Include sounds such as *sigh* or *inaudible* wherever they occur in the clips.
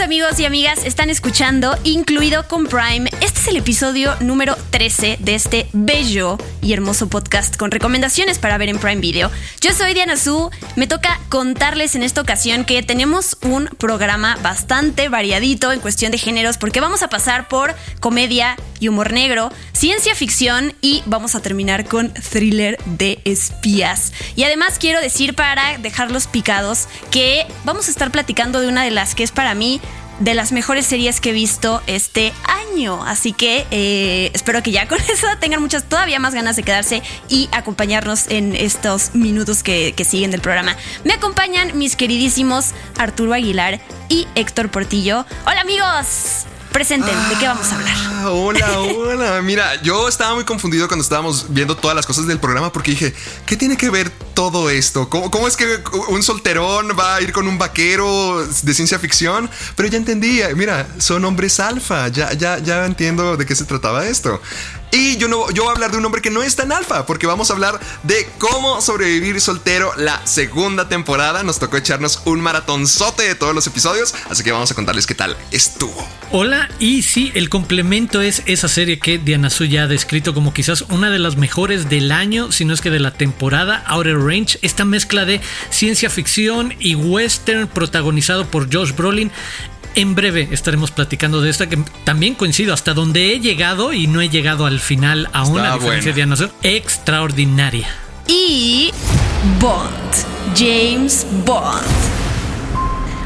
Amigos y amigas, están escuchando Incluido con Prime. Este es el episodio número 13 de este bello y hermoso podcast con recomendaciones para ver en Prime Video. Yo soy Diana Su, me toca contarles en esta ocasión que tenemos un programa bastante variadito en cuestión de géneros porque vamos a pasar por comedia y humor negro, ciencia ficción y vamos a terminar con thriller de espías. Y además quiero decir para dejarlos picados que vamos a estar platicando de una de las que es para mí de las mejores series que he visto este año. Así que eh, espero que ya *laughs* con eso tengan muchas, todavía más ganas de quedarse y acompañarnos en estos minutos que, que siguen del programa. Me acompañan mis queridísimos Arturo Aguilar y Héctor Portillo. Hola amigos. Presenten, ¿de qué vamos a hablar? Ah, hola, hola. Mira, yo estaba muy confundido cuando estábamos viendo todas las cosas del programa porque dije, ¿qué tiene que ver todo esto? ¿Cómo, cómo es que un solterón va a ir con un vaquero de ciencia ficción? Pero ya entendí, mira, son hombres alfa, ya, ya, ya entiendo de qué se trataba esto. Y yo, no, yo voy a hablar de un hombre que no es tan alfa, porque vamos a hablar de cómo sobrevivir soltero la segunda temporada. Nos tocó echarnos un maratonzote de todos los episodios, así que vamos a contarles qué tal estuvo. Hola, y sí, el complemento es esa serie que Diana Su ya ha descrito como quizás una de las mejores del año, si no es que de la temporada, Outer Range, esta mezcla de ciencia ficción y western protagonizado por Josh Brolin. En breve estaremos platicando de esta que también coincido hasta donde he llegado y no he llegado al final aún Está a diferencia buena. de Ana Su, extraordinaria. y Bond, James Bond.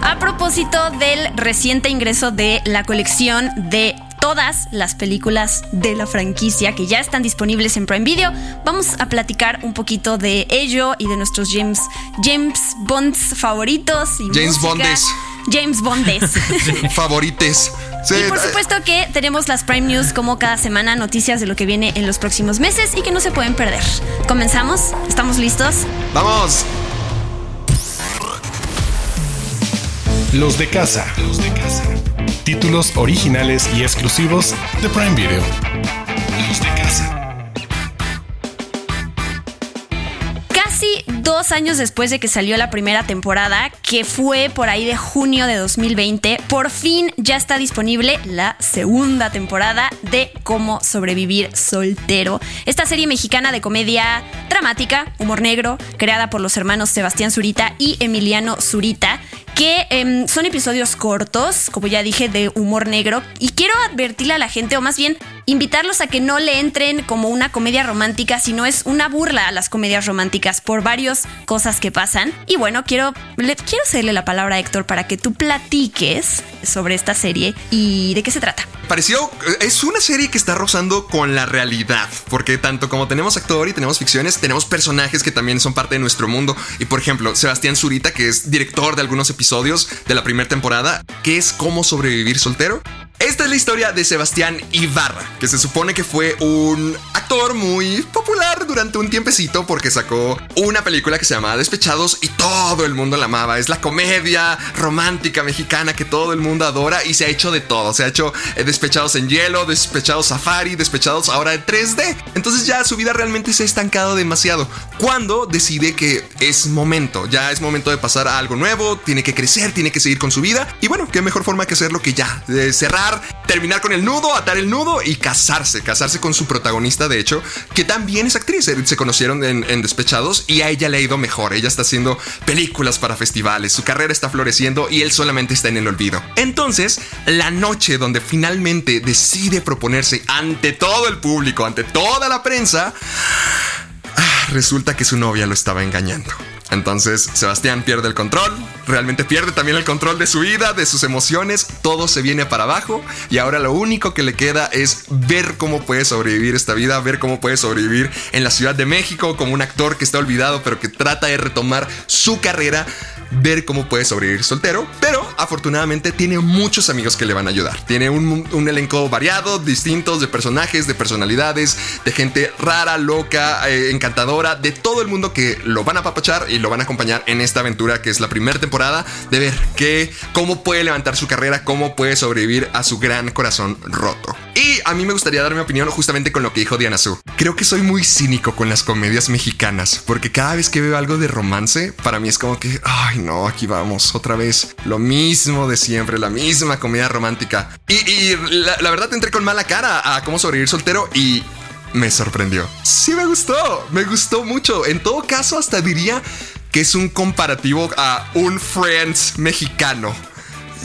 A propósito del reciente ingreso de la colección de todas las películas de la franquicia que ya están disponibles en Prime Video, vamos a platicar un poquito de ello y de nuestros James, James Bonds favoritos. Y James música. Bondes. James Bondes. *laughs* Favorites. Sí, Y por eh, supuesto que tenemos las Prime News como cada semana, noticias de lo que viene en los próximos meses y que no se pueden perder. Comenzamos, ¿estamos listos? Vamos. Los de casa. Los de casa. Títulos originales y exclusivos de Prime Video. Los de casa. Dos años después de que salió la primera temporada, que fue por ahí de junio de 2020, por fin ya está disponible la segunda temporada de Cómo sobrevivir soltero. Esta serie mexicana de comedia dramática, humor negro, creada por los hermanos Sebastián Zurita y Emiliano Zurita, que em, son episodios cortos, como ya dije, de humor negro. Y quiero advertirle a la gente, o más bien invitarlos a que no le entren como una comedia romántica, sino es una burla a las comedias románticas por varias cosas que pasan. Y bueno, quiero, le, quiero cederle la palabra a Héctor para que tú platiques sobre esta serie y de qué se trata. Pareció, es una serie que está rozando con la realidad, porque tanto como tenemos actor y tenemos ficciones, tenemos personajes que también son parte de nuestro mundo. Y por ejemplo, Sebastián Zurita, que es director de algunos episodios de la primera temporada, que es cómo sobrevivir soltero. Esta es la historia de Sebastián Ibarra, que se supone que fue un actor muy popular durante un tiempecito porque sacó una película que se llamaba Despechados y todo el mundo la amaba. Es la comedia romántica mexicana que todo el mundo adora y se ha hecho de todo. Se ha hecho eh, Despechados en hielo, Despechados Safari, Despechados ahora en 3D. Entonces ya su vida realmente se ha estancado demasiado. Cuando decide que es momento, ya es momento de pasar a algo nuevo, tiene que crecer, tiene que seguir con su vida. Y bueno, qué mejor forma que hacerlo que ya, de cerrar, terminar con el nudo, atar el nudo y casarse. Casarse con su protagonista, de hecho, que también es actriz. Eh, Se conocieron en, en Despechados y a ella le ha ido mejor. Ella está haciendo películas para festivales, su carrera está floreciendo y él solamente está en el olvido. Entonces, la noche donde finalmente decide proponerse ante todo el público, ante toda la prensa, ah, resulta que su novia lo estaba engañando. Entonces Sebastián pierde el control, realmente pierde también el control de su vida, de sus emociones, todo se viene para abajo y ahora lo único que le queda es ver cómo puede sobrevivir esta vida, ver cómo puede sobrevivir en la Ciudad de México como un actor que está olvidado pero que trata de retomar su carrera ver cómo puede sobrevivir soltero, pero afortunadamente tiene muchos amigos que le van a ayudar. Tiene un, elenco variado, distintos de personajes, de personalidades, de gente rara, loca, eh, encantadora, de todo el mundo que lo van a papachar y lo van a acompañar en esta aventura que es la primera temporada de ver que, cómo puede levantar su carrera, cómo puede sobrevivir a su gran corazón roto. Y a mí me gustaría dar mi opinión justamente con lo que dijo Diana Su. Creo que soy muy cínico con las comedias mexicanas, porque cada vez que veo algo de romance, para mí es como que, ay no, aquí vamos, otra vez, lo mismo de siempre, la misma comedia romántica. Y, la, la verdad entré con mala cara a cómo sobrevivir soltero y me sorprendió. Sí me gustó, me gustó mucho. En todo caso, hasta diría que es un comparativo a un Friends mexicano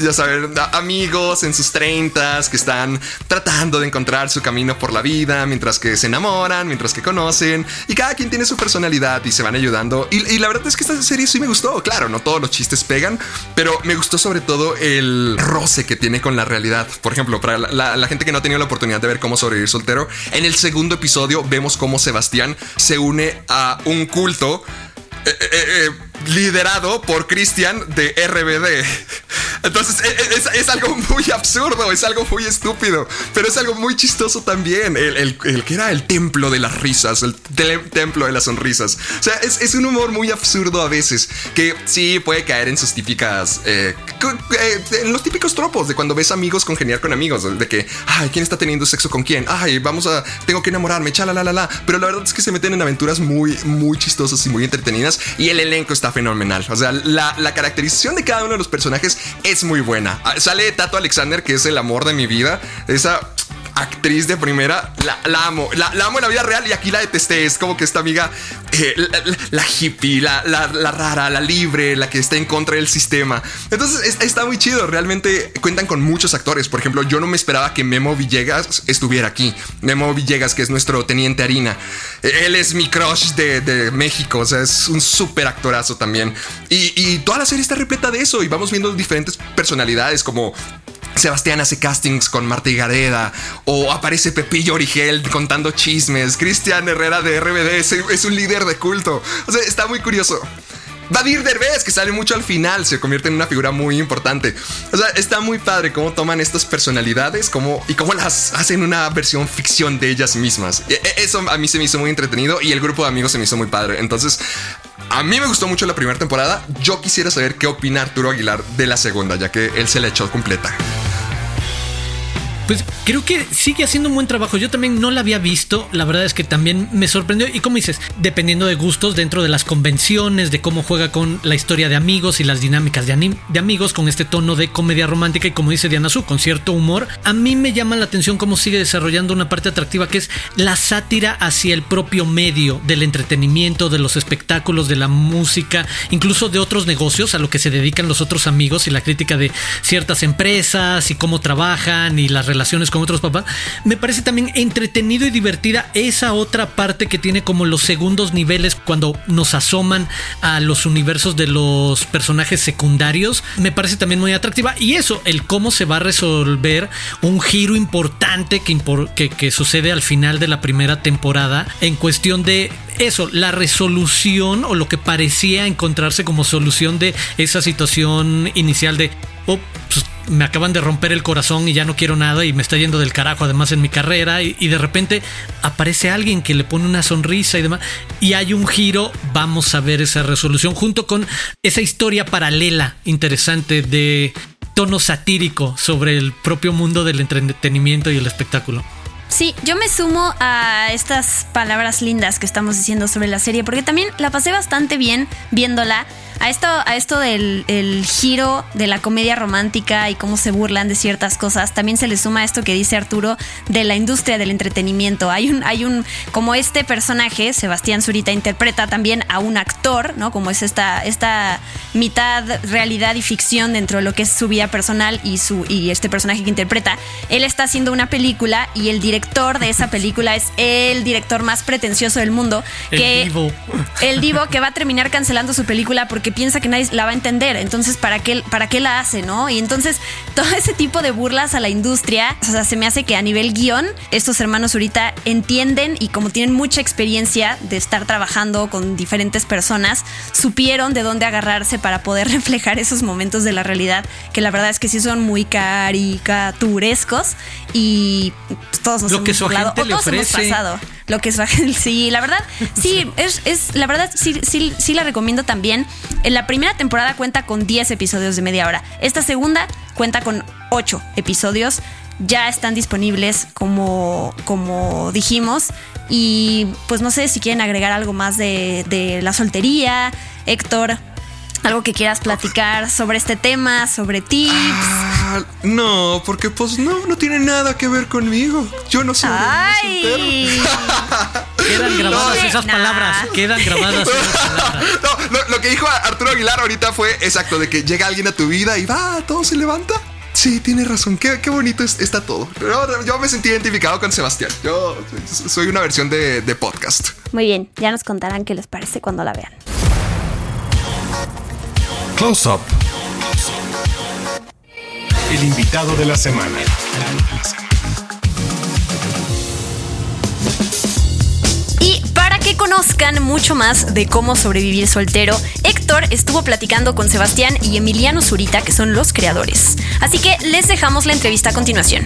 ya saben, amigos en sus 30 que están tratando de encontrar su camino por la vida, mientras que se enamoran, mientras que conocen, y cada quien tiene su personalidad y se van ayudando. Y, la verdad es que esta serie sí me gustó, claro, no todos los chistes pegan, pero me gustó sobre todo el roce que tiene con la realidad. Por ejemplo, para la, gente que no ha tenido la oportunidad de ver cómo sobrevivir soltero, en el segundo episodio vemos cómo Sebastián se une a un culto. Eh, eh, eh, liderado por Christian de RBD. Entonces e, e, es, algo muy absurdo, es algo muy estúpido, pero es algo muy chistoso también. El, que era el templo de las risas, el templo de las sonrisas. O sea, es, un humor muy absurdo a veces, que sí puede caer en sus típicas, eh, eh, en los típicos tropos de cuando ves amigos congeniar con amigos, de que, ay, ¿quién está teniendo sexo con quién? Ay, vamos a, tengo que enamorarme, chala, la, la, la. Pero la verdad es que se meten en aventuras muy, muy chistosas y muy entretenidas y el elenco está fenomenal. O sea, la, la caracterización de cada uno de los personajes es muy buena. Ah, sale Tato Alexander, que es el amor de mi vida. Esa actriz de primera, la, amo. La, amo en la vida real y aquí la detesté. Es como que esta amiga, eh, la, hippie, la, rara, la libre, la que está en contra del sistema. Entonces está muy chido. Realmente cuentan con muchos actores. Por ejemplo, yo no me esperaba que Memo Villegas estuviera aquí. Memo Villegas, que es nuestro teniente harina. Él es mi crush de, México. O sea, es un súper actorazo también. Y, y toda la serie está repleta de eso. Y vamos viendo diferentes personalidades como Sebastián hace castings con Marta Gareda o aparece Pepillo Origel contando chismes. Cristian Herrera de RBD es, un líder de culto. O sea, está muy curioso. Badir Derbez, que sale mucho al final, se convierte en una figura muy importante. O sea, está muy padre cómo toman estas personalidades cómo, y cómo las hacen una versión ficción de ellas mismas. E, e, eso a mí se me hizo muy entretenido y el grupo de amigos se me hizo muy padre. Entonces, a mí me gustó mucho la primera temporada. Yo quisiera saber qué opina Arturo Aguilar de la segunda, ya que él se la echó completa. Pues creo que sigue haciendo un buen trabajo. Yo también no la había visto. La verdad es que también me sorprendió. Y como dices, dependiendo de gustos dentro de las convenciones, de cómo juega con la historia de amigos y las dinámicas de, de amigos con este tono de comedia romántica y como dice Diana Su, con cierto humor. A mí me llama la atención cómo sigue desarrollando una parte atractiva que es la sátira hacia el propio medio del entretenimiento, de los espectáculos, de la música, incluso de otros negocios a lo que se dedican los otros amigos y la crítica de ciertas empresas y cómo trabajan y las relaciones con otros papás, me parece también entretenido y divertida esa otra parte que tiene como los segundos niveles cuando nos asoman a los universos de los personajes secundarios. Me parece también muy atractiva. Y eso, el cómo se va a resolver un giro importante que, que, que sucede al final de la primera temporada en cuestión de eso, la resolución o lo que parecía encontrarse como solución de esa situación inicial de, oh, pues, me acaban de romper el corazón y ya no quiero nada y me está yendo del carajo además en mi carrera y, de repente aparece alguien que le pone una sonrisa y demás y hay un giro, vamos a ver esa resolución junto con esa historia paralela interesante de tono satírico sobre el propio mundo del entretenimiento y el espectáculo. Sí, yo me sumo a estas palabras lindas que estamos diciendo sobre la serie, porque también la pasé bastante bien viéndola a esto, a esto del giro de la comedia romántica y cómo se burlan de ciertas cosas, también se le suma esto que dice Arturo de la industria del entretenimiento. Hay un, hay un, como este personaje, Sebastián Zurita, interpreta también a un actor, ¿no? Como es esta, esta mitad realidad y ficción dentro de lo que es su vida personal y su, y este personaje que interpreta. Él está haciendo una película y el director de esa película es el director más pretencioso del mundo. El que, divo. El divo que va a terminar cancelando su película porque porque piensa que nadie la va a entender. Entonces, ¿para qué, para qué la hace, no? Y entonces, *laughs* todo ese tipo de burlas a la industria, o sea, se me hace que a nivel guion, estos hermanos ahorita entienden y como tienen mucha experiencia de estar trabajando con diferentes personas, supieron de dónde agarrarse para poder *laughs* reflejar esos momentos de la realidad, que la verdad es que sí son muy caricaturescos y pues, todos nos Lo que hemos su o le hemos ofrece. pasado. Lo que agente, *laughs* sí, la verdad, sí, es, es la verdad, sí, sí, sí la recomiendo también. En la primera temporada cuenta con 10 episodios de media hora. Esta segunda cuenta con 8 episodios. Ya están disponibles como, como dijimos. Y pues no sé si quieren agregar algo más de, de la soltería. Héctor, algo que quieras platicar sobre este tema, sobre tips. Ah, no, porque pues no, no tiene nada que ver conmigo. Yo no soy. ¡Ay! *laughs* Quedan grabadas No, esas nah. palabras. Quedan grabadas esas *laughs* palabras. No, lo, lo que dijo Arturo Aguilar ahorita fue exacto, de que llega alguien a tu vida y va, todo se levanta. Sí, tiene razón, qué, qué bonito es- está todo. Pero yo me sentí identificado con Sebastián. Yo soy una versión de, de podcast. Muy bien, ya nos contarán qué les parece cuando la vean. Close Up. El invitado de la semana. Y para que conozcan mucho más de cómo sobrevivir soltero, Héctor estuvo platicando con Sebastián y Emiliano Zurita, que son los creadores. Así que les dejamos la entrevista a continuación.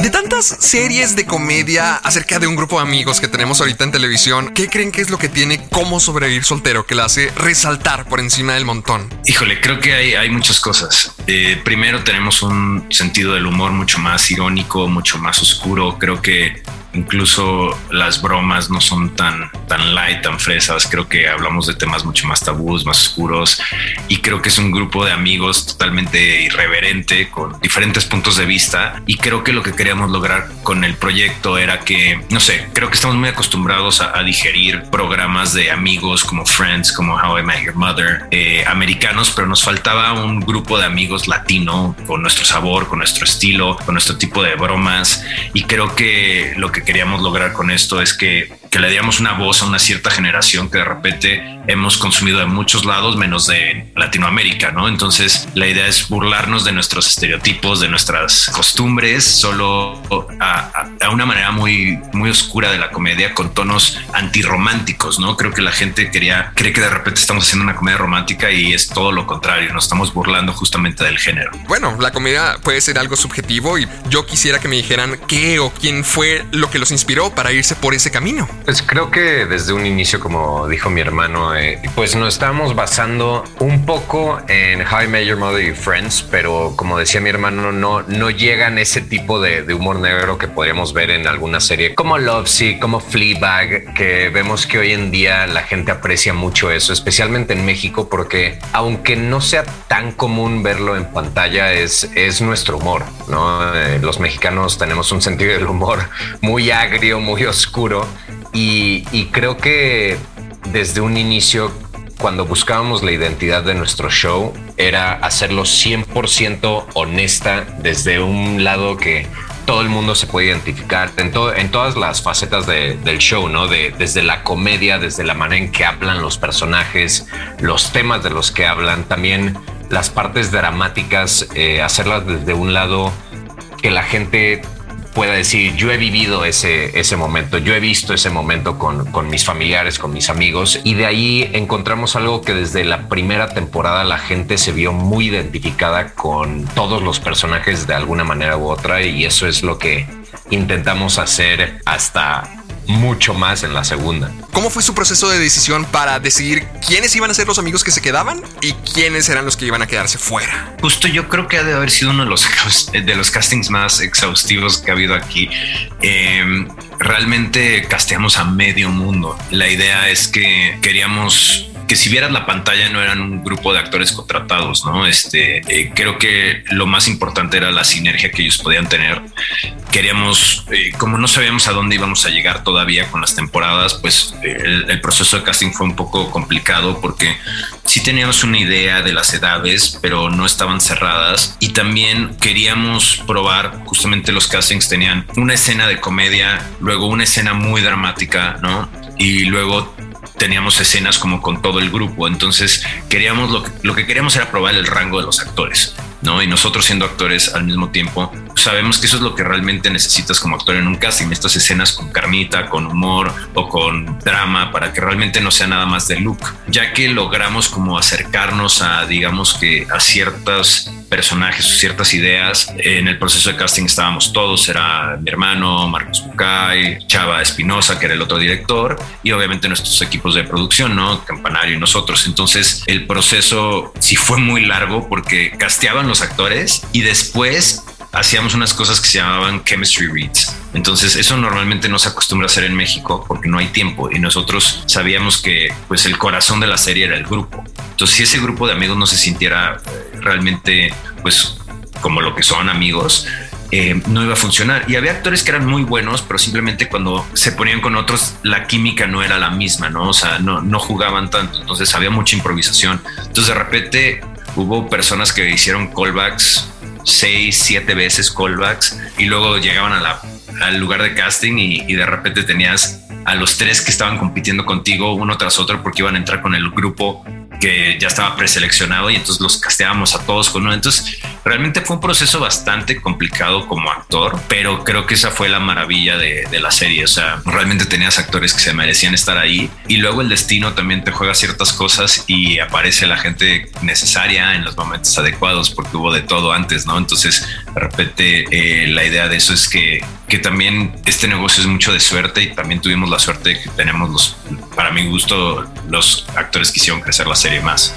De tantas series de comedia acerca de un grupo de amigos que tenemos ahorita en televisión, ¿qué creen que es lo que tiene cómo sobrevivir soltero que la hace resaltar por encima del montón? Híjole, creo que hay, hay muchas cosas. Eh, primero tenemos un sentido del humor mucho más irónico, mucho más oscuro. Creo que incluso las bromas no son tan, tan light, tan fresas. Creo que hablamos de temas mucho más tabús, más oscuros. Y creo que es un grupo de amigos totalmente irreverente, con diferentes puntos de vista. Y creo que lo que queríamos lograr con el proyecto era que, no sé, creo que estamos muy acostumbrados a, a digerir programas de amigos como Friends, como How I Met Your Mother, eh, americanos, pero nos faltaba un grupo de amigos latino con nuestro sabor, con nuestro estilo, con nuestro tipo de bromas. Y creo que lo que queríamos lograr con esto es que, que le diéramos una voz a una cierta generación que de repente hemos consumido de muchos lados menos de Latinoamérica, ¿no? Entonces la idea es burlarnos de nuestros estereotipos, de nuestras costumbres, solo a, una manera muy, muy oscura de la comedia con tonos antirrománticos, ¿no? Creo que la gente quería, cree que de repente estamos haciendo una comedia romántica y es todo lo contrario, nos estamos burlando justamente del género. Bueno, la comedia puede ser algo subjetivo y yo quisiera que me dijeran qué o quién fue lo que los inspiró para irse por ese camino. Pues creo que desde un inicio, como dijo mi hermano, eh, pues nos estábamos basando un poco en How I Met Your Mother y Friends, pero como decía mi hermano, no, no llegan ese tipo de, humor negro que podríamos ver en alguna serie como Lovesick, como Fleabag, que vemos que hoy en día la gente aprecia mucho eso, especialmente en México, porque aunque no sea tan común verlo en pantalla, es, es nuestro humor, ¿no? Eh, los mexicanos tenemos un sentido del humor muy agrio, muy oscuro. Y, creo que desde un inicio, cuando buscábamos la identidad de nuestro show, era hacerlo 100% honesta desde un lado que todo el mundo se puede identificar en, en todas las facetas de- del show, ¿no? De, desde la comedia, desde la manera en que hablan los personajes, los temas de los que hablan, también las partes dramáticas, eh, hacerlas desde un lado que la gente pueda decir, yo he vivido ese, ese momento, yo he visto ese momento con, con mis familiares, con mis amigos, y de ahí encontramos algo que desde la primera temporada la gente se vio muy identificada con todos los personajes de alguna manera u otra, y eso es lo que intentamos hacer hasta mucho más en la segunda. ¿Cómo fue su proceso de decisión para decidir quiénes iban a ser los amigos que se quedaban y quiénes eran los que iban a quedarse fuera? Justo yo creo que ha de haber sido uno de los, de los castings más exhaustivos que ha habido aquí. Eh, realmente casteamos a medio mundo. La idea es que queríamos que si vieras la pantalla no eran un grupo de actores contratados, ¿no? Este, eh, creo que lo más importante era la sinergia que ellos podían tener. Queríamos, eh, como no sabíamos a dónde íbamos a llegar todavía con las temporadas, pues eh, el, el proceso de casting fue un poco complicado porque sí teníamos una idea de las edades, pero no estaban cerradas. Y también queríamos probar, justamente los castings tenían una escena de comedia, luego una escena muy dramática, ¿no? Y luego teníamos escenas como con todo el grupo. Entonces queríamos lo que, lo que queríamos era probar el rango de los actores. ¿no? Y nosotros siendo actores al mismo tiempo, sabemos que eso es lo que realmente necesitas como actor en un casting, estas escenas con carnita, con humor o con drama, para que realmente no sea nada más de look, ya que logramos como acercarnos a, digamos que a ciertos personajes o ciertas ideas. En el proceso de casting estábamos todos, era mi hermano, Marcos Bucay, Chava Espinosa, que era el otro director, y obviamente nuestros equipos de producción, ¿no? Campanario y nosotros. Entonces el proceso sí fue muy largo porque casteaban los actores y después hacíamos unas cosas que se llamaban chemistry reads. Entonces eso normalmente no se acostumbra a hacer en México porque no hay tiempo y nosotros sabíamos que pues el corazón de la serie era el grupo. Entonces si ese grupo de amigos no se sintiera eh, realmente pues como lo que son amigos, eh, no iba a funcionar. Y había actores que eran muy buenos, pero simplemente cuando se ponían con otros, la química no era la misma, ¿no? O sea, no, no jugaban tanto. Entonces había mucha improvisación. Entonces de repente hubo personas que hicieron callbacks seis, siete veces callbacks y luego llegaban a la, al lugar de casting y, y de repente tenías a los tres que estaban compitiendo contigo uno tras otro porque iban a entrar con el grupo que ya estaba preseleccionado y entonces los casteábamos a todos con uno. Entonces, realmente fue un proceso bastante complicado como actor, pero creo que esa fue la maravilla de, de, la serie. O sea, realmente tenías actores que se merecían estar ahí y luego el destino también te juega ciertas cosas y aparece la gente necesaria en los momentos adecuados porque hubo de todo antes, ¿no? Entonces, de repente, eh, la idea de eso es que, que también este negocio es mucho de suerte y también tuvimos la suerte de que tenemos los, para mi gusto, los actores que hicieron crecer la serie más.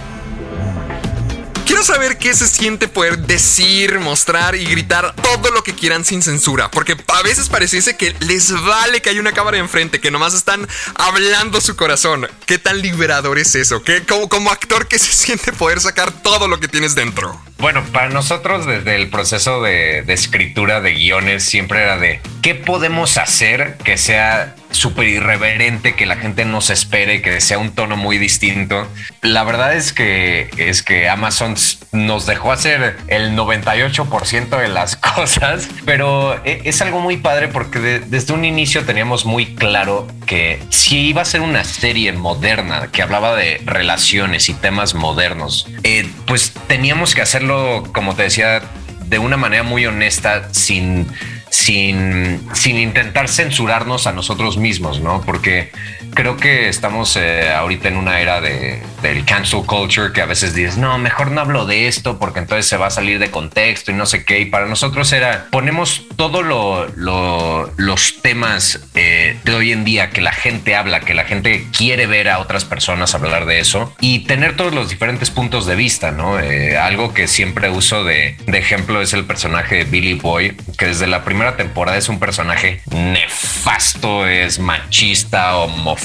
Quiero saber qué se siente poder decir, mostrar y gritar todo lo que quieran sin censura, porque a veces pareciese que les vale que hay una cámara enfrente, que nomás están hablando su corazón. ¿Qué tan liberador es eso? ¿Qué, como, como actor, ¿qué se siente poder sacar todo lo que tienes dentro? Bueno, para nosotros desde el proceso de, de escritura de guiones siempre era de qué podemos hacer que sea súper irreverente, que la gente no se espere, que sea un tono muy distinto. La verdad es que es que Amazon nos dejó hacer el 98% de las *laughs* cosas, pero e, es algo muy padre porque de, desde un inicio teníamos muy claro que si iba a ser una serie moderna que hablaba de relaciones y temas modernos, eh, pues teníamos que hacerlo, como te decía, de una manera muy honesta, sin sin, sin intentar censurarnos a nosotros mismos, ¿no? Porque creo que estamos eh, ahorita en una era de, del cancel culture que a veces dices, no, mejor no hablo de esto porque entonces se va a salir de contexto y no sé qué. Y para nosotros era, ponemos todos lo, lo, los temas eh, de hoy en día que la gente habla, que la gente quiere ver a otras personas hablar de eso y tener todos los diferentes puntos de vista, ¿no? Eh, algo que siempre uso de, de ejemplo es el personaje de Billy Boy, que desde la primera temporada es un personaje nefasto, es machista, homofóbico,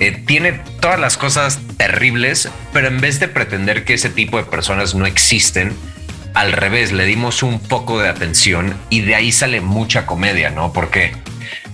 eh, tiene todas las cosas terribles, pero en vez de pretender que ese tipo de personas no existen, al revés, le dimos un poco de atención y de ahí sale mucha comedia, ¿no? Porque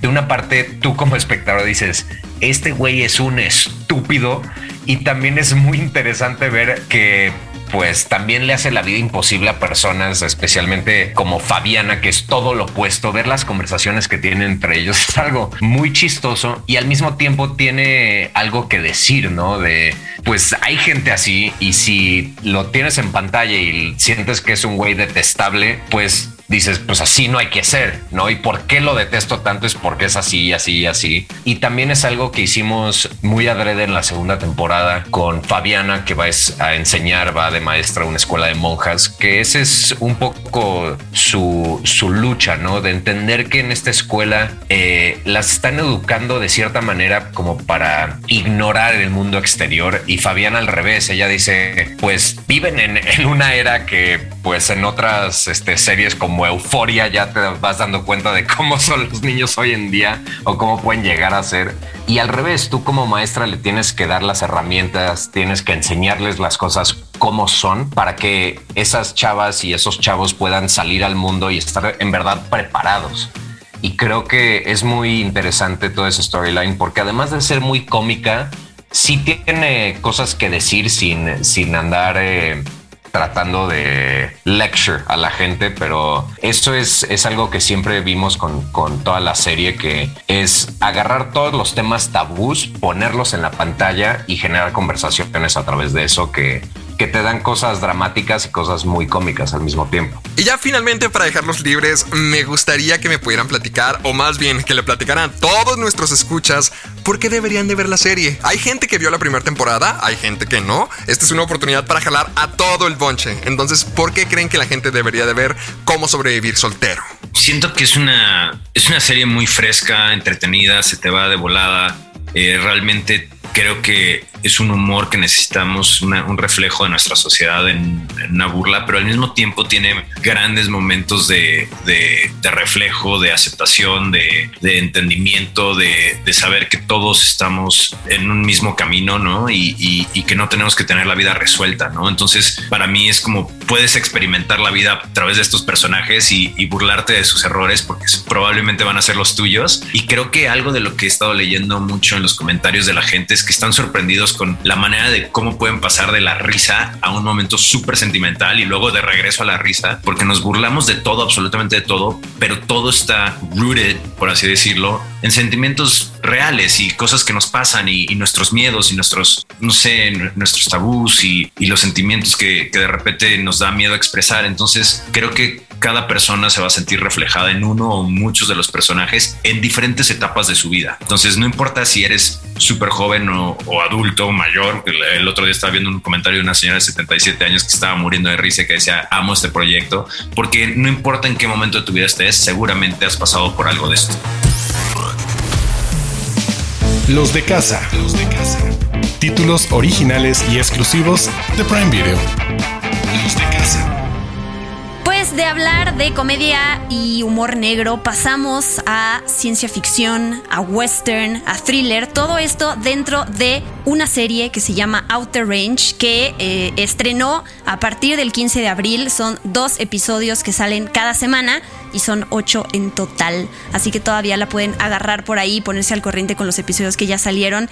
de una parte tú como espectador dices, este güey es un estúpido y también es muy interesante ver que pues también le hace la vida imposible a personas, especialmente como Fabiana, que es todo lo opuesto. Ver las conversaciones que tienen entre ellos es algo muy chistoso y al mismo tiempo tiene algo que decir, ¿no? De, pues hay gente así y si lo tienes en pantalla y sientes que es un güey detestable, pues dices, pues así no hay que ser, ¿no? Y por qué lo detesto tanto es porque es así, así, así. Y también es algo que hicimos muy adrede en la segunda temporada con Fabiana, que va a enseñar, va de maestra a una escuela de monjas, que ese es un poco su, su lucha, ¿no? De entender que en esta escuela eh, las están educando de cierta manera como para ignorar el mundo exterior y Fabiana al revés, ella dice, pues viven en, en una era que pues en otras este, series como euforia ya te vas dando cuenta de cómo *laughs* son los niños hoy en día o cómo pueden llegar a ser. Y al revés, tú como maestra le tienes que dar las herramientas, tienes que enseñarles las cosas como son para que esas chavas y esos chavos puedan salir al mundo y estar en verdad preparados. Y creo que es muy interesante toda esa storyline porque además de ser muy cómica, sí tiene cosas que decir sin, sin andar... Eh, tratando de lecture a la gente, pero eso es, es algo que siempre vimos con, con toda la serie, que es agarrar todos los temas tabús, ponerlos en la pantalla y generar conversaciones a través de eso que que te dan cosas dramáticas y cosas muy cómicas al mismo tiempo. Y ya finalmente para dejarlos libres, me gustaría que me pudieran platicar, o más bien que le platicaran todos nuestros escuchas, por qué deberían de ver la serie. Hay gente que vio la primera temporada, hay gente que no. Esta es una oportunidad para jalar a todo el bonche. Entonces, ¿por qué creen que la gente debería de ver cómo sobrevivir soltero? Siento que es una, es una serie muy fresca, entretenida, se te va de volada. Eh, realmente creo que es un humor que necesitamos, un reflejo de nuestra sociedad en, una burla, pero al mismo tiempo tiene grandes momentos de, reflejo, de aceptación, de, entendimiento, de, saber que todos estamos en un mismo camino, ¿no? Y, que no tenemos que tener la vida resuelta, ¿no? Entonces, para mí es como puedes experimentar la vida a través de estos personajes y, y burlarte de sus errores porque probablemente van a ser los tuyos. Y creo que algo de lo que he estado leyendo mucho en los comentarios de la gente que están sorprendidos con la manera de cómo pueden pasar de la risa a un momento súper sentimental y luego de regreso a la risa, porque nos burlamos de todo, absolutamente de todo, pero todo está rooted, por así decirlo, en sentimientos reales y cosas que nos pasan y, nuestros miedos y nuestros, no sé, nuestros tabús y, los sentimientos que, que de repente nos da miedo expresar. Entonces creo que cada persona se va a sentir reflejada en uno o muchos de los personajes en diferentes etapas de su vida. Entonces no importa si eres súper joven o, adulto mayor. El, otro día estaba viendo un comentario de una señora de 77 años que estaba muriendo de risa que decía, amo este proyecto, porque no importa en qué momento de tu vida estés, seguramente has pasado por algo de esto. Los de casa. Los de casa. Títulos originales y exclusivos de Prime Video. Los de casa de hablar de comedia y humor negro, pasamos a ciencia ficción, a western, a thriller, todo esto dentro de una serie que se llama Outer Range, que eh, estrenó a partir del 15 de abril. Son dos episodios que salen cada semana y son ocho en total. Así que todavía la pueden agarrar por ahí, ponerse al corriente con los episodios que ya salieron.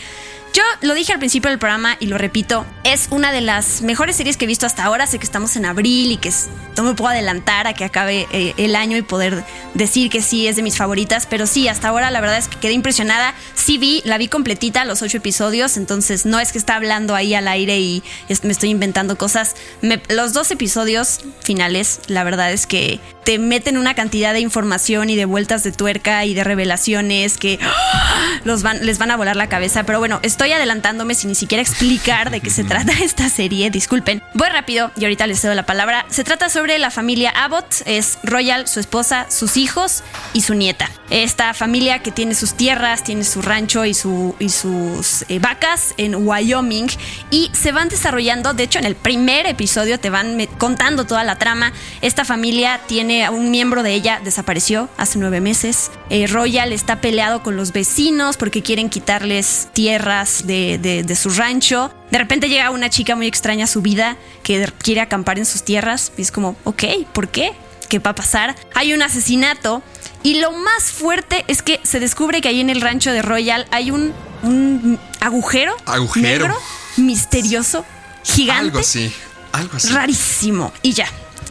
Yo lo dije al principio del programa y lo repito, es una de las mejores series que he visto hasta ahora. Sé que estamos en abril y que no me puedo adelantar a que acabe eh, el año y poder decir que sí es de mis favoritas, pero sí, hasta ahora la verdad es que quedé impresionada. Sí vi, la vi completita, los ocho episodios, entonces no es que está hablando ahí al aire y me estoy inventando cosas. los dos episodios finales, la verdad es que te meten una cantidad de información y de vueltas de tuerca y de revelaciones que ¡ah! los van, les van a volar la cabeza. Pero bueno, estoy adelantándome sin ni siquiera explicar de qué se trata esta serie. Disculpen. Voy rápido y ahorita les cedo la palabra. Se trata sobre la familia Abbott. Es Royal, su esposa, sus hijos y su nieta. Esta familia que tiene sus tierras, tiene su rancho y, su, y sus eh, vacas en Wyoming y se van desarrollando. De hecho, en el primer episodio te van contando toda la trama. Esta familia tiene un miembro de ella desapareció hace nueve meses. Eh, Royal está peleado con los vecinos porque quieren quitarles tierras de, su rancho. De repente llega una chica muy extraña a su vida que quiere acampar en sus tierras. Y es como, ok, ¿por qué? ¿Qué va a pasar? Hay un asesinato. Y lo más fuerte es que se descubre que ahí en el rancho de Royal hay un, agujero, agujero negro, misterioso, gigante. Algo así, algo así. Rarísimo. Y ya,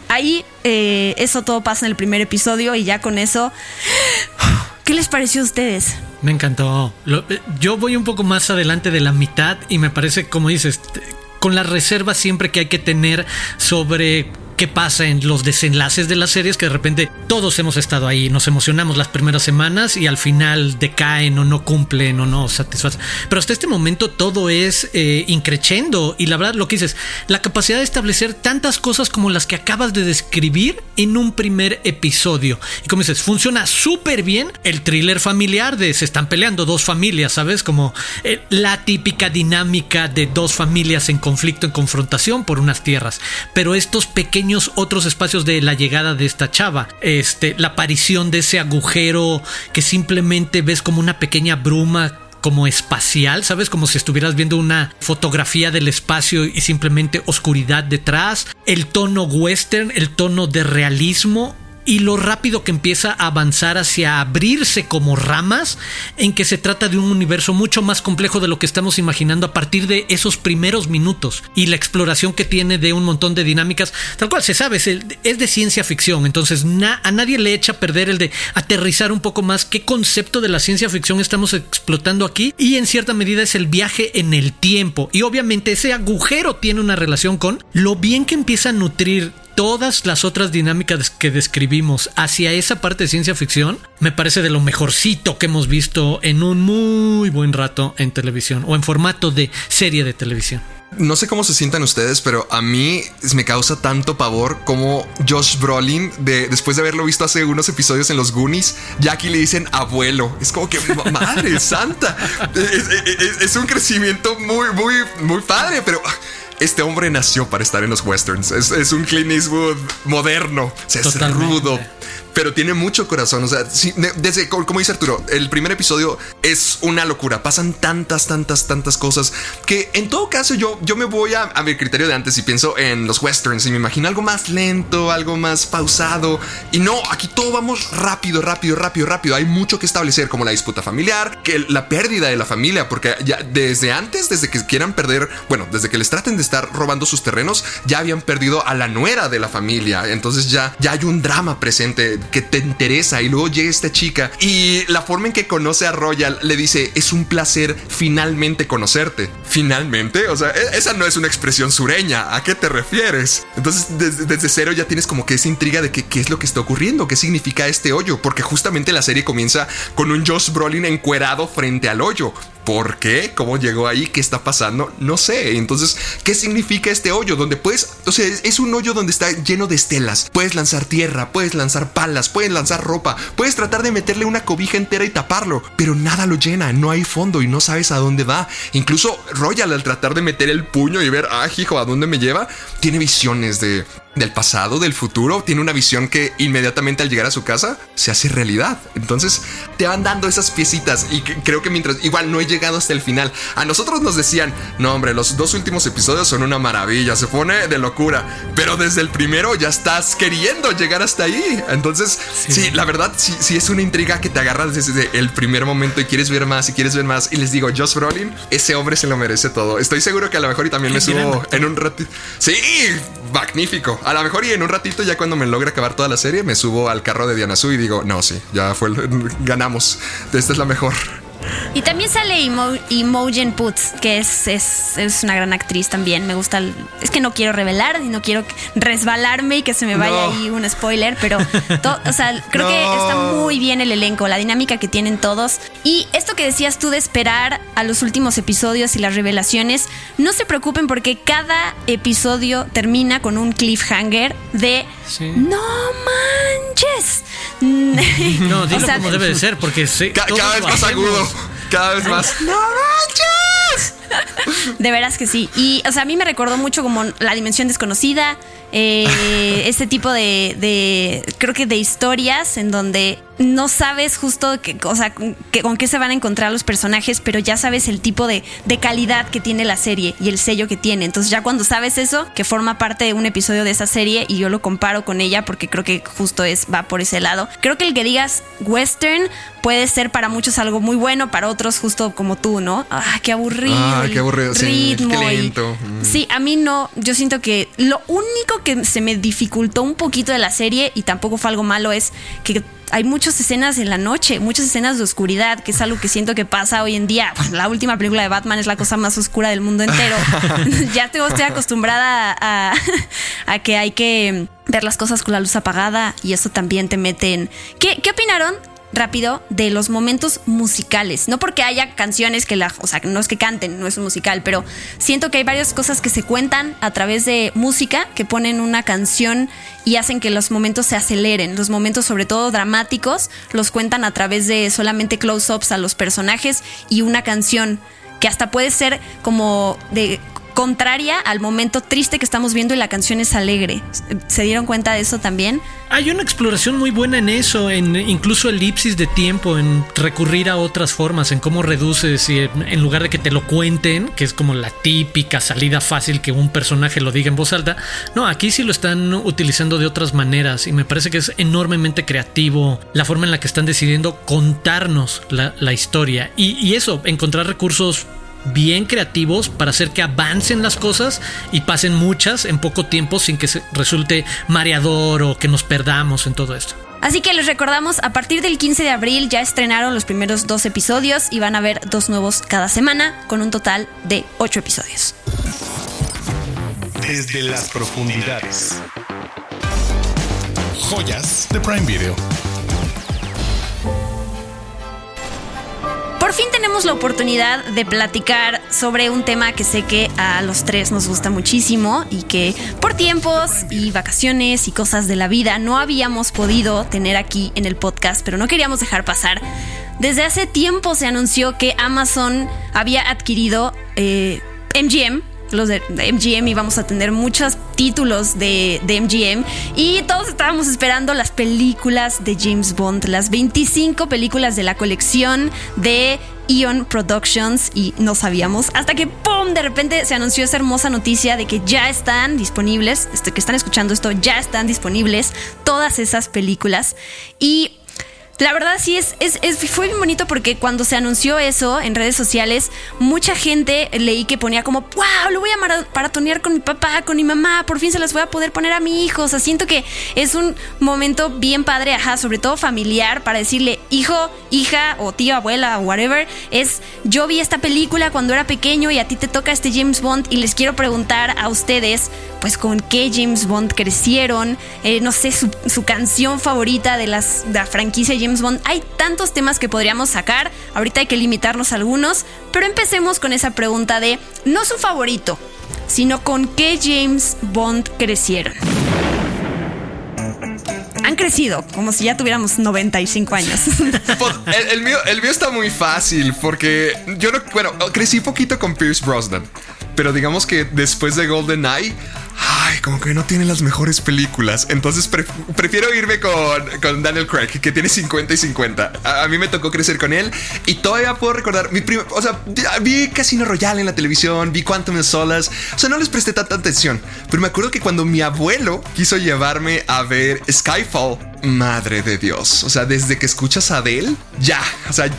ahí eh, eso todo pasa en el primer episodio y ya con eso... ¿Qué les pareció a ustedes? Me encantó. Eh, yo voy un poco más adelante de la mitad y me parece, como dices, con la reserva siempre que hay que tener sobre qué pasa en los desenlaces de las series que de repente todos hemos estado ahí, nos emocionamos las primeras semanas y al final decaen o no cumplen o no satisfacen. Pero hasta este momento todo es eh, increchendo y la verdad lo que dices, la capacidad de establecer tantas cosas como las que acabas de describir en un primer episodio. Y como dices, funciona súper bien el thriller familiar de se están peleando dos familias, ¿sabes? Como eh, la típica dinámica de dos familias en conflicto, en confrontación por unas tierras. Pero estos pequeños otros espacios de la llegada de esta chava. Este, la aparición de ese agujero que simplemente ves como una pequeña bruma como espacial, ¿sabes? Como si estuvieras viendo una fotografía del espacio y simplemente oscuridad detrás. El tono western, el tono de realismo y lo rápido que empieza a avanzar hacia abrirse como ramas, en que se trata de un universo mucho más complejo de lo que estamos imaginando a partir de esos primeros minutos y la exploración que tiene de un montón de dinámicas, tal cual se sabe, es, de ciencia ficción, entonces a nadie le echa a perder el de aterrizar un poco más qué concepto de la ciencia ficción estamos explotando aquí. Y en cierta medida es el viaje en el tiempo. Y obviamente ese agujero tiene una relación con lo bien que empieza a nutrir todas las otras dinámicas que describimos hacia esa parte de ciencia ficción, me parece de lo mejorcito que hemos visto en un muy buen rato en televisión o en formato de serie de televisión. No sé cómo se sientan ustedes, pero a mí me causa tanto pavor como Josh Brolin, de, después de haberlo visto hace unos episodios en los Goonies, ya aquí le dicen abuelo. Es como que, madre santa, *laughs* es, un crecimiento muy, muy, muy padre, pero este hombre nació para estar en los westerns. Es, un Clint Eastwood moderno. es rudo, pero tiene mucho corazón. O sea, desde como dice Arturo, el primer episodio es una locura. Pasan tantas, tantas, tantas cosas que en todo caso yo, yo me voy a, mi criterio de antes y pienso en los westerns y me imagino algo más lento, algo más pausado. Y no, aquí todo vamos rápido, rápido, rápido, rápido. Hay mucho que establecer, como la disputa familiar, que la pérdida de la familia, porque ya desde antes, desde que quieran perder, bueno, desde que les traten de estar robando sus terrenos, ya habían perdido a la nuera de la familia. Entonces ya, ya hay un drama presente que te interesa y luego llega esta chica y la forma en que conoce a Royal le dice es un placer finalmente conocerte. Finalmente, o sea, e-, esa no es una expresión sureña, ¿a qué te refieres? Entonces desde, cero ya tienes como que esa intriga de que, qué es lo que está ocurriendo, qué significa este hoyo, porque justamente la serie comienza con un Josh Brolin encuerado frente al hoyo. ¿Por qué? ¿Cómo llegó ahí? ¿Qué está pasando? No sé. Entonces, ¿qué significa este hoyo? Donde puedes, o sea, es un hoyo donde está lleno de estelas. Puedes lanzar tierra, puedes lanzar palas, puedes lanzar ropa, puedes tratar de meterle una cobija entera y taparlo, pero nada lo llena, no hay fondo y no sabes a dónde va. Incluso Royal al tratar de meter el puño y ver, ah, hijo, ¿a dónde me lleva? Tiene visiones de del pasado, del futuro, tiene una visión que inmediatamente al llegar a su casa se hace realidad. Entonces te van dando esas piecitas y creo que mientras igual no he llegado hasta el final, a nosotros nos decían, no hombre, los dos últimos episodios son una maravilla, se pone de locura, pero desde el primero ya estás queriendo llegar hasta ahí. Entonces, sí, la verdad, sí, sí, es una intriga que te agarra desde el primer momento y quieres ver más y quieres ver más. Y les digo, Josh Brolin, ese hombre se lo merece todo. Estoy seguro que a lo mejor y también me subo en un ratito. Sí, magnífico. A lo mejor y en un ratito, ya cuando me logre acabar toda la serie, me subo al carro de Diana Su y digo, no, sí, ya fue, *laughs* ganamos. Esta es la mejor. Y también sale Imogen Putz, que es, es, una gran actriz también. Me gusta. es que no quiero revelar y no quiero resbalarme y que se me vaya ahí un spoiler, pero o sea, creo que está muy bien el elenco, la dinámica que tienen todos. Y esto que decías tú de esperar a los últimos episodios y las revelaciones, no se preocupen porque cada episodio termina con un cliffhanger de no manches. *laughs* No, dilo como debe de ser, porque cada vez más agudo. Cada vez más. ¡No manches! De veras que sí. Y, o sea, a mí me recordó mucho como La Dimensión Desconocida, eh, *laughs* este tipo de, de, creo que de historias en donde no sabes justo que, o sea, que, con qué se van a encontrar los personajes, pero ya sabes el tipo de, de, calidad que tiene la serie y el sello que tiene. Entonces ya cuando sabes eso, que forma parte de un episodio de esa serie y yo lo comparo con ella porque creo que justo es va por ese lado. Creo que el que digas western puede ser para muchos algo muy bueno, para otros justo como tú, ¿no? Ah, qué aburrido. Ah, qué aburrido. Ritmo sí, qué lento. Mm. sí, a mí no, yo siento que lo único que se me dificultó un poquito de la serie y tampoco fue algo malo es que hay muchas escenas en la noche, muchas escenas de oscuridad, que es algo que siento que pasa hoy en día. La última película de Batman es la cosa más oscura del mundo entero. *laughs* *laughs* ya estoy, estoy acostumbrada a, a, que hay que ver las cosas con la luz apagada y eso también te mete en... ¿Qué, qué opinaron rápido de los momentos musicales. No porque haya canciones que la, o sea, no es que canten, no es un musical, pero siento que hay varias cosas que se cuentan a través de música, que ponen una canción y hacen que los momentos se aceleren. Los momentos, sobre todo dramáticos, los cuentan a través de solamente close-ups a los personajes y una canción que hasta puede ser como de contraria al momento triste que estamos viendo y la canción es alegre. ¿Se dieron cuenta de eso también? Hay una exploración muy buena en eso, en incluso elipsis de tiempo, en recurrir a otras formas, en cómo reduces en lugar de que te lo cuenten, que es como la típica salida fácil que un personaje lo diga en voz alta, no, aquí sí lo están utilizando de otras maneras y me parece que es enormemente creativo la forma en la que están decidiendo contarnos la, historia y eso, encontrar recursos bien creativos para hacer que avancen las cosas y pasen muchas en poco tiempo sin que se resulte mareador o que nos perdamos en todo esto. Así que les recordamos, a partir del 15 de abril ya estrenaron los primeros dos episodios y van a ver dos nuevos cada semana con un total de ocho episodios. Desde las profundidades. Joyas de Prime Video. Por fin tenemos la oportunidad de platicar sobre un tema que sé que a los tres nos gusta muchísimo y que por tiempos y vacaciones y cosas de la vida no habíamos podido tener aquí en el podcast, pero no queríamos dejar pasar. Desde hace tiempo se anunció que Amazon había adquirido MGM, eh, los de MGM íbamos a tener muchos títulos de, de, MGM y todos estábamos esperando las películas de James Bond, las 25 películas de la colección de Eon Productions y no sabíamos. Hasta que ¡pum! de repente se anunció esa hermosa noticia de que ya están disponibles, este, que están escuchando esto, ya están disponibles todas esas películas. Y la verdad sí es, es, fue bien bonito porque cuando se anunció eso en redes sociales, mucha gente leí que ponía como, wow, lo voy a maratonear con mi papá, con mi mamá, por fin se las voy a poder poner a mi hijo. O sea, siento que es un momento bien padre, ajá, sobre todo familiar, para decirle, hijo, hija o tío, abuela o whatever, es, yo vi esta película cuando era pequeño y a ti te toca este James Bond y les quiero preguntar a ustedes, pues con qué James Bond crecieron, eh, no sé, su, su, canción favorita de, las, de la franquicia James Bond. Hay tantos temas que podríamos sacar, ahorita hay que limitarnos a algunos, pero empecemos con esa pregunta de no su favorito, sino con qué James Bond crecieron. Han crecido, como si ya tuviéramos 95 años. *laughs* Pues, el, mío, el mío está muy fácil, porque yo no, bueno, crecí poquito con Pierce Brosnan, pero digamos que después de Golden Eye ay, como que no tiene las mejores películas. Entonces prefiero irme con, Daniel Craig, que tiene 50 y 50. A, mí me tocó crecer con él y todavía puedo recordar mi primo, o sea, vi Casino Royale en la televisión, vi Quantum Solas, o sea, no les presté tanta atención. Pero me acuerdo que cuando mi abuelo quiso llevarme a ver Skyfall, madre de Dios, o sea, desde que escuchas a Adele, ya, o sea,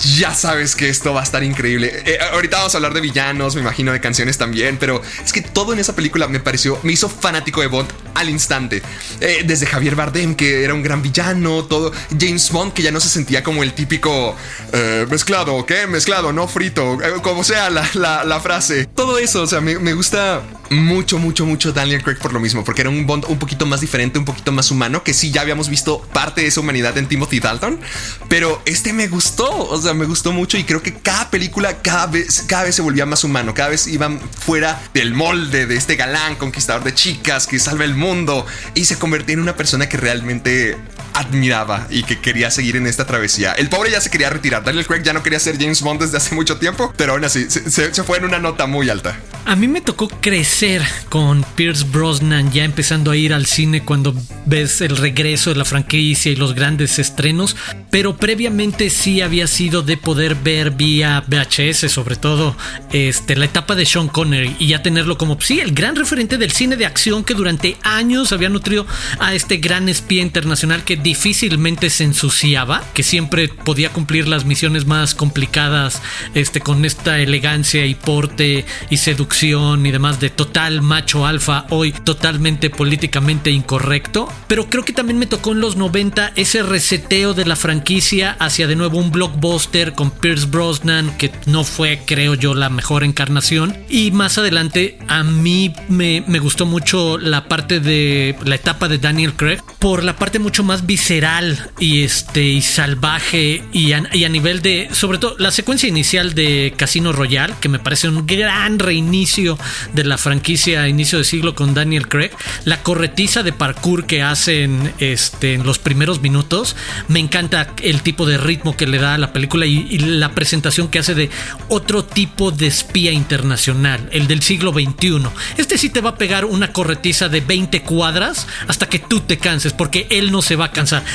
ya sabes que esto va a estar increíble. Eh, ahorita vamos a hablar de villanos, me imagino de canciones también, pero es que todo en esa película me pareció, me hizo fanático de Bond al instante. Eh, desde Javier Bardem, que era un gran villano, todo James Bond, que ya no se sentía como el típico eh, mezclado, ¿qué? Mezclado, no frito, como sea la, frase. Todo eso, o sea, me, me gusta mucho, mucho, mucho Daniel Craig por lo mismo, porque era un Bond un poquito más diferente, un poquito más humano, que sí ya habíamos visto parte de esa humanidad en Timothy Dalton, pero este me gustó, o sea, me gustó mucho y creo que cada película cada vez, cada vez se volvía más humano, cada vez iban fuera del molde de este galán conquistador de chicas que salva el mundo y se convertía en una persona que realmente admiraba y que quería seguir en esta travesía. El pobre ya se quería retirar. Daniel Craig ya no quería ser James Bond desde hace mucho tiempo, pero aún así se, fue en una nota muy alta. A mí me tocó crecer con Pierce Brosnan ya empezando a ir al cine cuando ves el regreso de la franquicia y los grandes estrenos, pero previamente sí había sido de poder ver vía VHS, sobre todo este, la etapa de Sean Connery y ya tenerlo como sí, el gran referente del cine de acción que durante años había nutrido a este gran espía internacional que difícilmente se ensuciaba, que siempre podía cumplir las misiones más complicadas este, con esta elegancia y porte y seducción y demás de total macho alfa, hoy totalmente políticamente incorrecto. Pero creo que también me tocó en los 90 ese reseteo de la franquicia hacia de nuevo un blockbuster con Pierce Brosnan, que no fue, creo yo, la mejor encarnación. Y más adelante a mí me, gustó mucho la parte de la etapa de Daniel Craig por la parte mucho más visceral y este y salvaje y a, nivel de sobre todo la secuencia inicial de Casino Royale que me parece un gran reinicio de la franquicia a inicio de siglo con Daniel Craig la corretiza de parkour que hacen este en los primeros minutos. Me encanta el tipo de ritmo que le da a la película y, y la presentación que hace de otro tipo de espía internacional el del siglo XXI este sí te va a pegar una corretiza de 20 cuadras hasta que tú te canses porque él no se va a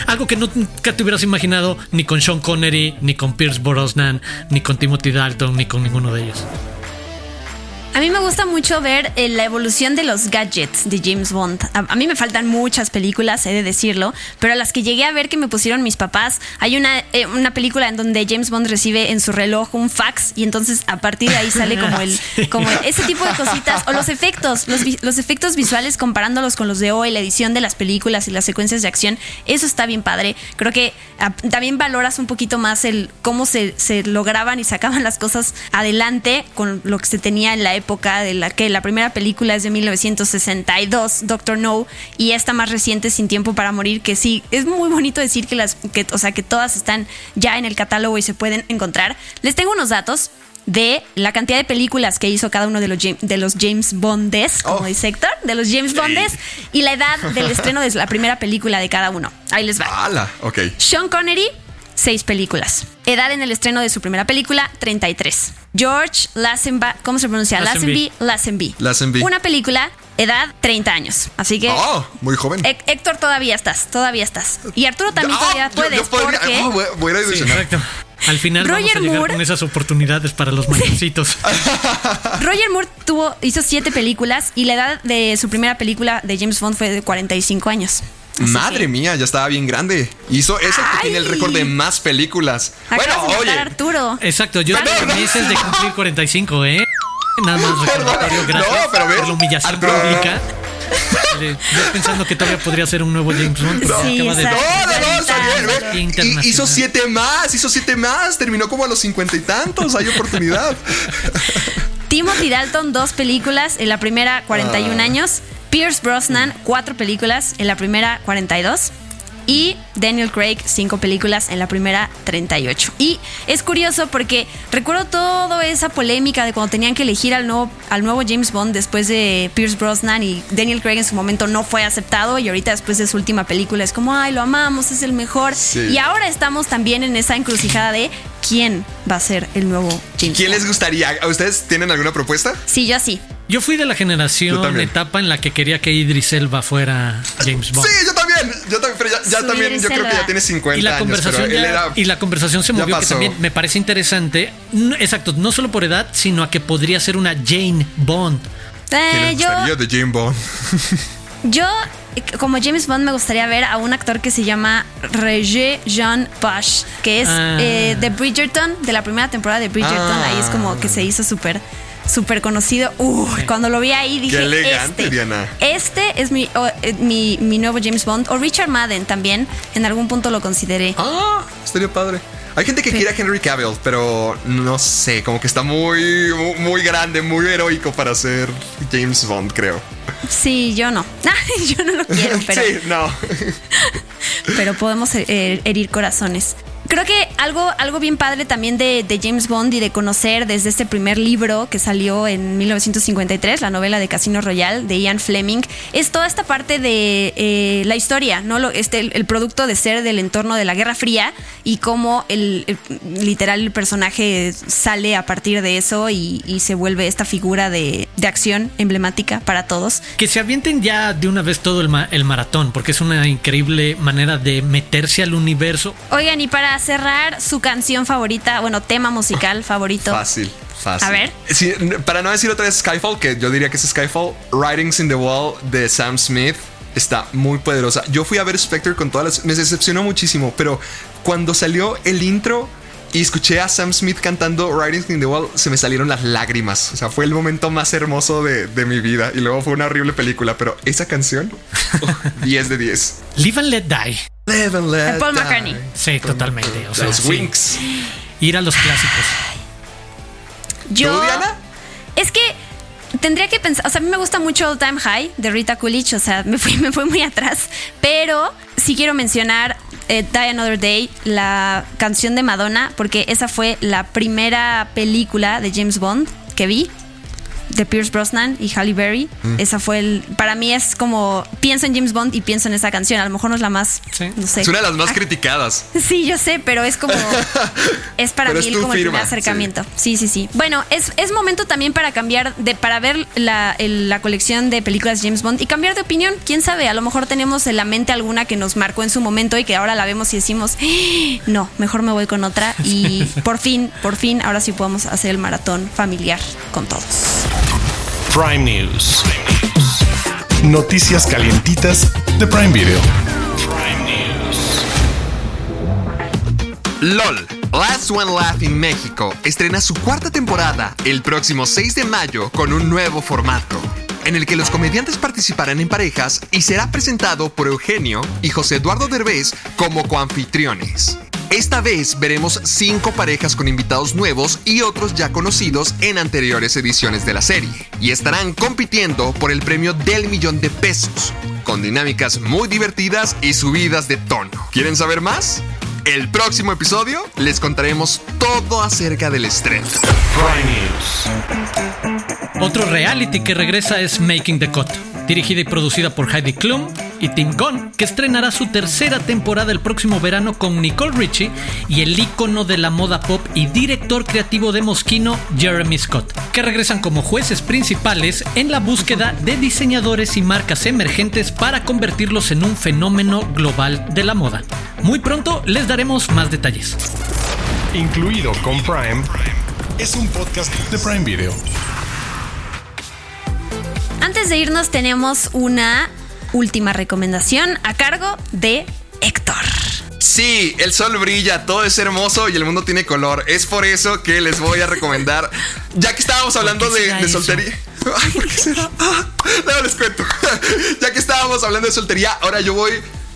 algo que nunca te hubieras imaginado ni con Sean Connery ni con Pierce Brosnan ni con Timothy Dalton ni con ninguno de ellos A mí me gusta mucho ver eh, la evolución de los gadgets de James Bond. A, a mí me faltan muchas películas, he de decirlo, pero a las que llegué a ver que me pusieron mis papás, hay una, eh, una película en donde James Bond recibe en su reloj un fax y entonces a partir de ahí sale como el, *laughs* como el- ese tipo de cositas o los efectos, los, los efectos visuales comparándolos con los de hoy, la edición de las películas y las secuencias de acción, eso está bien padre. Creo que ah, también valoras un poquito más el cómo se, se lograban y sacaban las cosas adelante con lo que se tenía en la época de la que la primera película es de 1962, Doctor No, y esta más reciente, Sin Tiempo para Morir, que sí, es muy bonito decir que las, que, o sea, que todas están ya en el catálogo y se pueden encontrar. Les tengo unos datos de la cantidad de películas que hizo cada uno de los, Jam- de los James Bondes, como Oh. dice Héctor, de los James Bondes, y la edad del estreno de la primera película de cada uno. Ahí les va. ¡Hala! Ok. Sean Connery, seis películas. Edad en el estreno de su primera película, 33. George Lazenby, ¿cómo se pronuncia? Lazenby. Lazenby. Lazenby. Una película, edad 30 años. Así que ¡Oh! Muy joven. Hé- Héctor todavía estás, todavía estás. Y Arturo también Ah, todavía yo- puedes, yo podría- porque oh, voy, voy a ir a Sí, exacto al final vamos Roger a llegar Moore. con esas oportunidades para los mayorcitos *laughs* Roger Moore tuvo, hizo siete películas y la edad de su primera película de James Bond fue de 45 años. Así Madre que mía, ya estaba bien grande. Hizo, es el que Ay. tiene el récord de más películas. Acabas bueno, oye. Arturo. exacto yo a no. meses de cumplir 45 eh nada más recordatorio No, gracias pero ves, por la humillación Arturo. pública yo pensando que todavía podría ser un nuevo James Bond pero Sí, de. No, no, no, bien. Y- hizo siete más, hizo siete más. Terminó como a los cincuenta y tantos. Hay oportunidad. *laughs* Timothy Dalton, dos películas. En la primera, 41 Ah. años. Pierce Brosnan, cuatro películas. En la primera, 42. Y Daniel Craig, cinco películas. En la primera, 38. Y es curioso porque recuerdo toda esa polémica de cuando tenían que elegir al nuevo, al nuevo James Bond después de Pierce Brosnan. Y Daniel Craig en su momento no fue aceptado. Y ahorita, después de su última película, es como, ay, lo amamos, es el mejor. Sí. Y ahora estamos también en esa encrucijada de quién va a ser el nuevo James ¿Quién Bond. les gustaría? ¿A ¿Ustedes tienen alguna propuesta? Sí, yo sí. Yo fui de la generación etapa en la que quería que Idris Elba fuera James Bond Sí, yo también. Yo también, pero ya, también, yo creo que ya tiene 50 y la años. conversación ya- era- y la conversación se movió que también me parece interesante No, exacto no solo por edad sino a que podría ser una Jane Bond ¿Quién Eh, yo, de Jane Bond? *laughs* yo, como James Bond, me gustaría ver a un actor que se llama Roger Jean Pache, que es Ah. eh, de Bridgerton, de la primera temporada de Bridgerton. Ah. Ahí es como que se hizo súper súper conocido. Uy, cuando lo vi ahí dije, elegante, este, Diana. este es mi, o, eh, mi, mi nuevo James Bond. O Richard Madden también, en algún punto lo consideré. Ah, estaría padre. Hay gente que quiere a Henry Cavill, pero no sé, como que está muy, muy, muy grande, muy heroico para ser James Bond, creo. Sí, yo no. *laughs* yo no lo quiero, *laughs* pero... Sí, no. *laughs* pero podemos eh, herir corazones. Creo que algo, algo bien padre también de, de James Bond y de conocer desde este primer libro que salió en 1953, la novela de Casino Royale de Ian Fleming, es toda esta parte de eh, la historia, ¿no? Lo, este, el, el producto de ser del entorno de la Guerra Fría y cómo el, el- literal el personaje sale a partir de eso y, y se vuelve esta figura de, de acción emblemática para todos. que se avienten ya de una vez todo el, ma- el maratón porque es una increíble manera de meterse al universo Oigan, y para cerrar su canción favorita, bueno, tema musical *laughs* favorito. Fácil, fácil. A ver. Sí, para no decir otra vez Skyfall, que yo diría que es Skyfall, Writings in the Wall de Sam Smith está muy poderosa. Yo fui a ver Spectre con todas las... Me decepcionó muchísimo, pero cuando salió el intro y escuché a Sam Smith cantando Writings in the Wall, se me salieron las lágrimas. O sea, fue el momento más hermoso de, de mi vida. Y luego fue una horrible película, pero esa canción, *laughs* uf, 10 de 10. Live and Let Die Live and let De Paul die. McCartney. sí totalmente o sea, Los sí. Winks. ir a los clásicos Yo. ¿Tú, Diana? Es que tendría que pensar, o sea, a mí me gusta mucho All Time High de Rita Coolidge, o sea, me fui, *laughs* me fui muy atrás, pero sí quiero mencionar eh, Die Another Day, la canción de Madonna, porque esa fue la primera película de James Bond que vi de Pierce Brosnan y Halle Berry. Mm. Esa fue el. Para mí es como. Pienso en James Bond y pienso en esa canción. A lo mejor no es la más. Sí. No sé. Es una de las más Ah, criticadas. *laughs* Sí, yo sé, pero es como. *laughs* es para Pero mí es el- tu como el primer acercamiento. Sí, sí, sí. Bueno, es, es momento también para cambiar. de Para ver la, el- la colección de películas James Bond y cambiar de opinión. Quién sabe, a lo mejor tenemos en la mente alguna que nos marcó en su momento y que ahora la vemos y decimos, "Ah, no, mejor me voy con otra. Y *laughs* por fin, por fin, ahora sí podemos hacer el maratón familiar con todos. Prime News. Noticias calientitas de Prime Video. LOL, Last One Laugh in México, estrena su cuarta temporada el próximo 6 de mayo con un nuevo formato, en el que los comediantes participarán en parejas y será presentado por Eugenio y José Eduardo Derbez como coanfitriones. Esta vez veremos cinco parejas con invitados nuevos y otros ya conocidos en anteriores ediciones de la serie, y estarán compitiendo por el premio del millón de pesos, con dinámicas muy divertidas y subidas de tono. ¿Quieren saber más? El próximo episodio les contaremos todo acerca del estreno. Otro reality que regresa es Making the Cut, dirigida y producida por Heidi Klum y Tim Gunn, que estrenará su tercera temporada el próximo verano con Nicole Richie y el ícono de la moda pop y director creativo de Moschino, Jeremy Scott, que regresan como jueces principales en la búsqueda de diseñadores y marcas emergentes para convertirlos en un fenómeno global de la moda. Muy pronto les daremos más detalles. Incluido con Prime, es un podcast de Prime Video. Antes de irnos tenemos una última recomendación a cargo de Héctor. Sí, el sol brilla, todo es hermoso y el mundo tiene color. Es por eso que les voy a recomendar, *laughs* ya que estábamos hablando de, soltería. *laughs* Ay, ¿por qué será? *laughs* Ah, luego les cuento. ya que estábamos hablando de soltería, ahora yo voy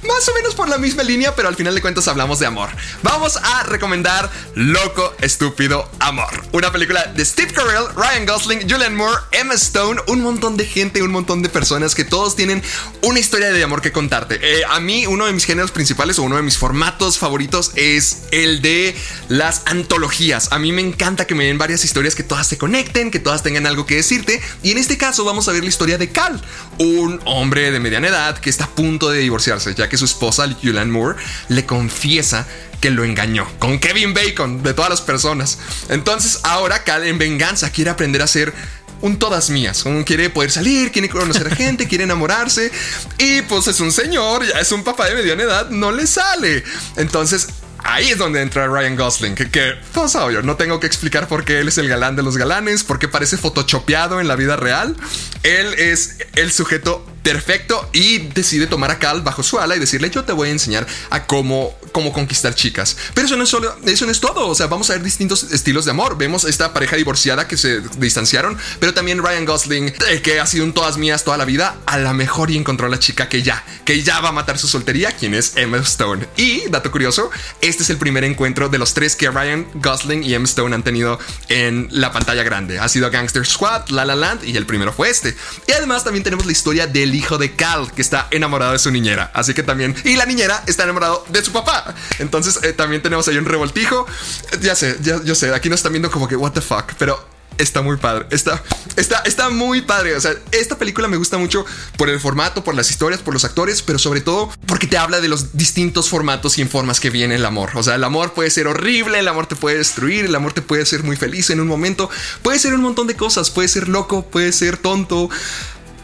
más o menos por la misma línea, pero al final de cuentas hablamos de amor. Vamos a recomendar Loco, Estúpido Amor. Una película de Steve Carell, Ryan Gosling, Julianne Moore, Emma Stone, un montón de gente, un montón de personas que todos tienen una historia de amor que contarte. Eh, a mí, uno de mis géneros principales o uno de mis formatos favoritos es el de las antologías. A mí me encanta que me den varias historias que todas se conecten, que todas tengan algo que decirte. Y en este caso vamos a ver la historia de Cal, un hombre de mediana edad que está a punto de divorciarse, ya que su esposa, Julianne Moore, le confiesa que lo engañó con Kevin Bacon, de todas las personas. Entonces ahora Cal en venganza quiere aprender a ser un todas mías, quiere poder salir, quiere conocer a gente, *laughs* quiere enamorarse y pues es un señor, ya es un papá de mediana edad, no le sale. Entonces Ahí es donde entra Ryan Gosling, que, que pues, obvio, no tengo que explicar por qué él es el galán de los galanes, por qué parece photoshopeado en la vida real. Él es el sujeto perfecto y decide tomar a Cal bajo su ala y decirle yo te voy a enseñar a cómo, cómo conquistar chicas. Pero eso no es solo, eso no es todo. O sea, vamos a ver distintos estilos de amor. Vemos esta pareja divorciada que se distanciaron, pero también Ryan Gosling, eh, que ha sido un todas mías toda la vida, a la mejor y encontró a la chica que ya, que ya va a matar su soltería, quien es Emma Stone. Y, dato curioso, este es el primer encuentro de los tres que Ryan Gosling y Emma Stone han tenido en la pantalla grande. Ha sido Gangster Squad, La La Land y el primero fue este. Y además también tenemos la historia del hijo de Cal, que está enamorado de su niñera. Así que también, y la niñera está enamorado de su papá. Entonces eh, también tenemos ahí un revoltijo. Eh, Ya sé, ya, yo sé, aquí nos están viendo como que, what the fuck, pero está muy padre. Está, está, está muy padre. O sea, esta película me gusta mucho por el formato, por las historias, por los actores, pero sobre todo porque te habla de los distintos formatos y en formas que viene el amor. O sea, el amor puede ser horrible, el amor te puede destruir, el amor te puede ser muy feliz en un momento, puede ser un montón de cosas, puede ser loco, puede ser tonto.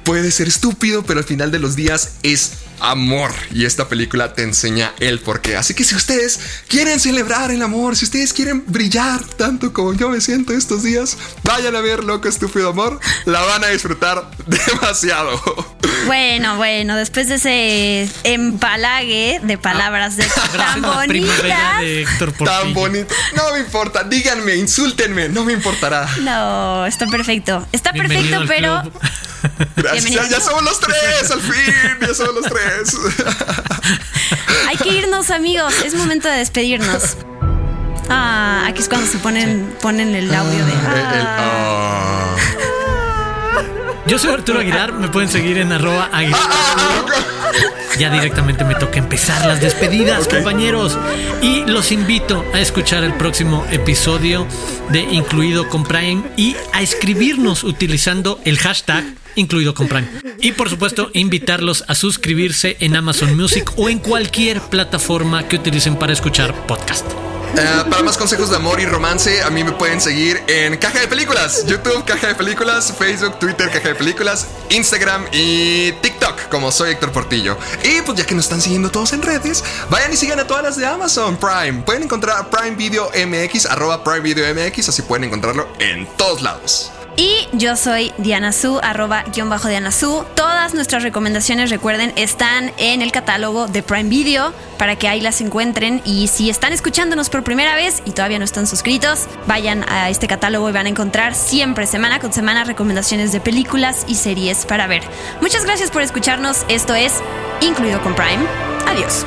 Puede ser estúpido, pero al final de los días es amor. Y esta película te enseña el porqué. Así que si ustedes quieren celebrar el amor, si ustedes quieren brillar tanto como yo me siento estos días, vayan a ver Loco Estúpido Amor. La van a disfrutar *laughs* demasiado. Bueno, bueno, después de ese empalague de palabras de tan *laughs* La primavera bonitas. de Héctor Tan bonito. No me importa. Díganme, insúltenme. No me importará. No, está perfecto. Está Bienvenido perfecto, pero. *laughs* Gracias. Ya somos los tres, al fin. Ya somos los tres. *laughs* hay que irnos, amigos. Es momento de despedirnos. Ah, aquí es cuando se ponen, ponen el audio de. El- el- ah. ah. Yo soy Arturo Aguilar, me pueden seguir en arroba Aguilar. Ya directamente me toca empezar las despedidas, compañeros. Y los invito a escuchar el próximo episodio de Incluido con Prime y a escribirnos utilizando el hashtag Incluido con Prime. Y por supuesto, invitarlos a suscribirse en Amazon Music o en cualquier plataforma que utilicen para escuchar podcast. Eh, para más consejos de amor y romance, a mí me pueden seguir en Caja de Películas, YouTube Caja de Películas, Facebook, Twitter Caja de Películas, Instagram y TikTok, como soy Héctor Portillo. Y pues ya que nos están siguiendo todos en redes, vayan y sigan a todas las de Amazon Prime. Pueden encontrar Prime Video MX, arroba Prime Video MX, así pueden encontrarlo en todos lados. Y yo soy Diana Su, arroba guion bajo Diana Su. Todas nuestras recomendaciones, recuerden, están en el catálogo de Prime Video para que ahí las encuentren. Y si están escuchándonos por primera vez y todavía no están suscritos, vayan a este catálogo y van a encontrar siempre, semana con semana, recomendaciones de películas y series para ver. Muchas gracias por escucharnos. Esto es Incluido con Prime. Adiós.